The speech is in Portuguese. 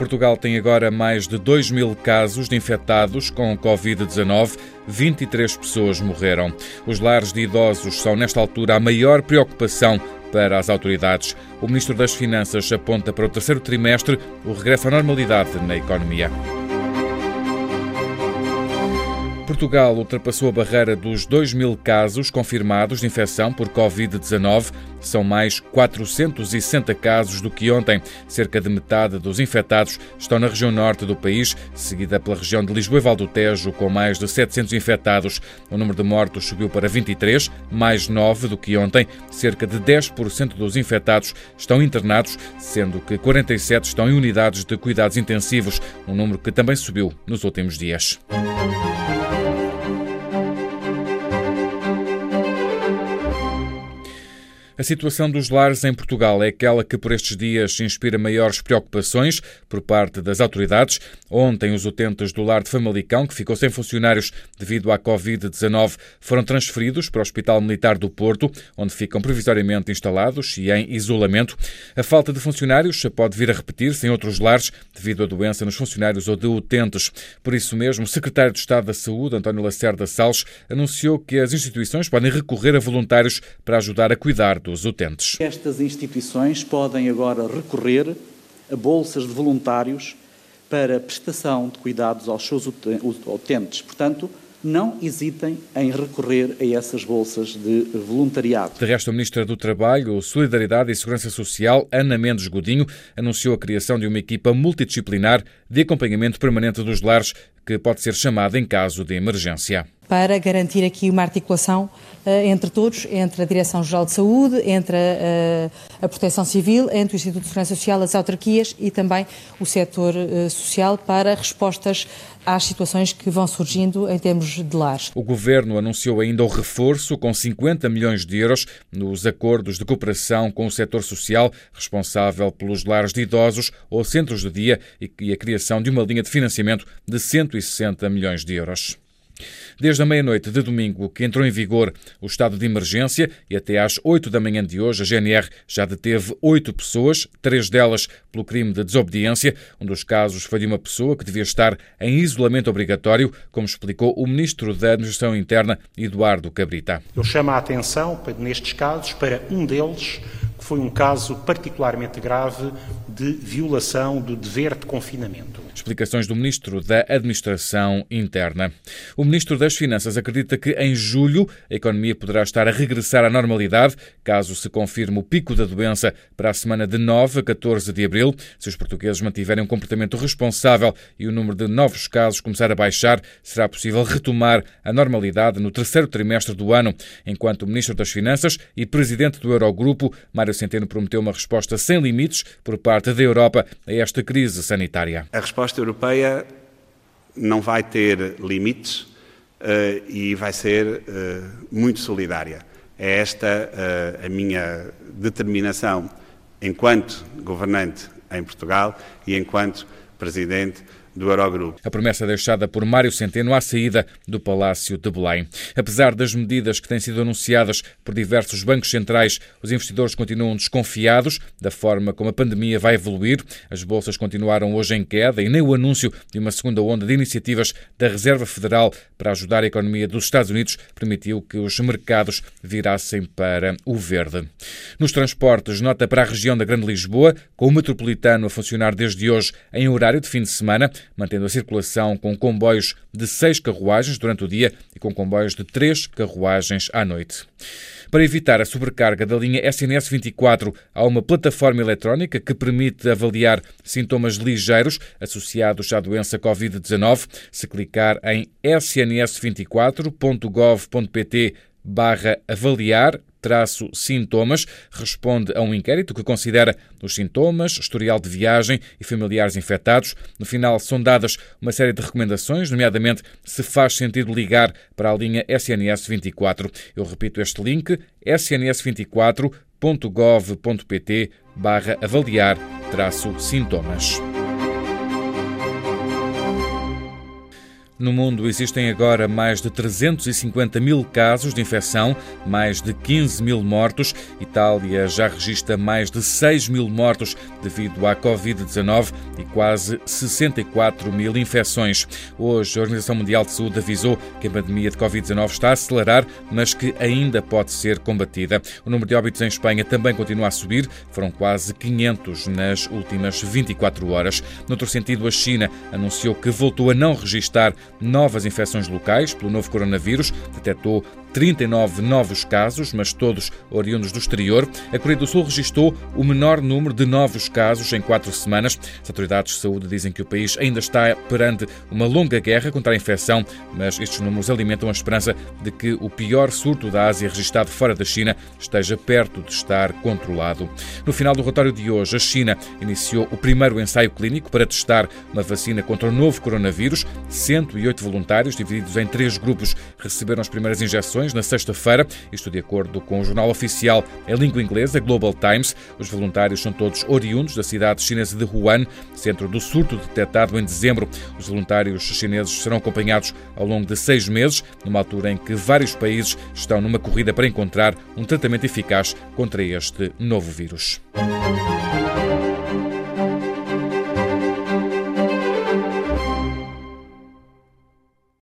Portugal tem agora mais de 2 mil casos de infectados com Covid-19. 23 pessoas morreram. Os lares de idosos são, nesta altura, a maior preocupação para as autoridades. O Ministro das Finanças aponta para o terceiro trimestre o regresso à normalidade na economia. Portugal ultrapassou a barreira dos 2 mil casos confirmados de infecção por Covid-19. São mais 460 casos do que ontem. Cerca de metade dos infectados estão na região norte do país, seguida pela região de Lisboa e Val do Tejo, com mais de 700 infectados. O número de mortos subiu para 23, mais 9 do que ontem. Cerca de 10% dos infectados estão internados, sendo que 47 estão em unidades de cuidados intensivos, um número que também subiu nos últimos dias. A situação dos lares em Portugal é aquela que por estes dias inspira maiores preocupações por parte das autoridades. Ontem, os utentes do lar de Famalicão, que ficou sem funcionários devido à Covid-19, foram transferidos para o Hospital Militar do Porto, onde ficam provisoriamente instalados e em isolamento. A falta de funcionários pode vir a repetir-se em outros lares devido à doença nos funcionários ou de utentes. Por isso mesmo, o secretário de Estado da Saúde, António Lacerda Salles, anunciou que as instituições podem recorrer a voluntários para ajudar a cuidar do dos utentes. Estas instituições podem agora recorrer a bolsas de voluntários para prestação de cuidados aos seus utentes. Portanto, não hesitem em recorrer a essas bolsas de voluntariado. De resto, a Ministra do Trabalho, Solidariedade e Segurança Social, Ana Mendes Godinho, anunciou a criação de uma equipa multidisciplinar de acompanhamento permanente dos lares que pode ser chamada em caso de emergência para garantir aqui uma articulação uh, entre todos, entre a Direção-Geral de Saúde, entre a, a, Proteção Civil, entre o Instituto de Segurança Social, as autarquias e também o setor uh, social para respostas às situações que vão surgindo em termos de lares. O Governo anunciou ainda o reforço com 50 milhões de euros nos acordos de cooperação com o setor social responsável pelos lares de idosos ou centros de dia e a criação de uma linha de financiamento de 160 milhões de euros. Desde a meia-noite de domingo que entrou em vigor o estado de emergência e até às 8 da manhã de hoje, a GNR já deteve oito pessoas, três delas pelo crime de desobediência. Um dos casos foi de uma pessoa que devia estar em isolamento obrigatório, como explicou o ministro da Administração Interna, Eduardo Cabrita. Eu chamo a atenção, nestes casos, para um deles que foi um caso particularmente grave de violação do dever de confinamento. Explicações do Ministro da Administração Interna. O Ministro das Finanças acredita que em julho a economia poderá estar a regressar à normalidade, caso se confirme o pico da doença para a semana de 9 a 14 de abril. Se os portugueses mantiverem um comportamento responsável e o número de novos casos começar a baixar, será possível retomar a normalidade no terceiro trimestre do ano, enquanto o Ministro das Finanças e Presidente do Eurogrupo, Mário Centeno, prometeu uma resposta sem limites por parte da Europa a esta crise sanitária. A resposta europeia não vai ter limites uh, e vai ser uh, muito solidária. É esta uh, a minha determinação enquanto governante em Portugal e enquanto presidente do Eurogrupo. A promessa deixada por Mário Centeno à saída do Palácio de Belém. Apesar das medidas que têm sido anunciadas por diversos bancos centrais, os investidores continuam desconfiados da forma como a pandemia vai evoluir. As bolsas continuaram hoje em queda e nem o anúncio de uma segunda onda de iniciativas da Reserva Federal para ajudar a economia dos Estados Unidos permitiu que os mercados virassem para o verde. Nos transportes, nota para a região da Grande Lisboa, com o metropolitano a funcionar desde hoje em horário de fim de semana mantendo a circulação com comboios de seis carruagens durante o dia e com comboios de três carruagens à noite. Para evitar a sobrecarga da linha SNS 24, há uma plataforma eletrónica que permite avaliar sintomas ligeiros associados à doença Covid-19. Se clicar em sns24.gov.pt barra avaliar traço sintomas, responde a um inquérito que considera os sintomas, historial de viagem e familiares infectados. No final, são dadas uma série de recomendações, nomeadamente se faz sentido ligar para a linha SNS 24. Eu repito este link, sns24.gov.pt barra avaliar traço sintomas. No mundo existem agora mais de 350 mil casos de infecção, mais de 15 mil mortos. Itália já registra mais de 6 mil mortos devido à Covid-19 e quase 64 mil infecções. Hoje, a Organização Mundial de Saúde avisou que a pandemia de Covid-19 está a acelerar, mas que ainda pode ser combatida. O número de óbitos em Espanha também continua a subir, foram quase 500 nas últimas 24 horas. Noutro sentido, a China anunciou que voltou a não registrar novas infecções locais pelo novo coronavírus, detectou 39 novos casos, mas todos oriundos do exterior. A Coreia do Sul registrou o menor número de novos casos em quatro semanas. As autoridades de saúde dizem que o país ainda está perante uma longa guerra contra a infecção, mas estes números alimentam a esperança de que o pior surto da Ásia registrado fora da China esteja perto de estar controlado. No final do relatório de hoje, a China iniciou o primeiro ensaio clínico para testar uma vacina contra o novo coronavírus. 108 voluntários, divididos em três grupos, receberam as primeiras injeções na sexta-feira, isto de acordo com o jornal oficial em língua inglesa, Global Times. Os voluntários são todos oriundos da cidade chinesa de Wuhan, centro do surto detectado em dezembro. Os voluntários chineses serão acompanhados ao longo de seis meses, numa altura em que vários países estão numa corrida para encontrar um tratamento eficaz contra este novo vírus.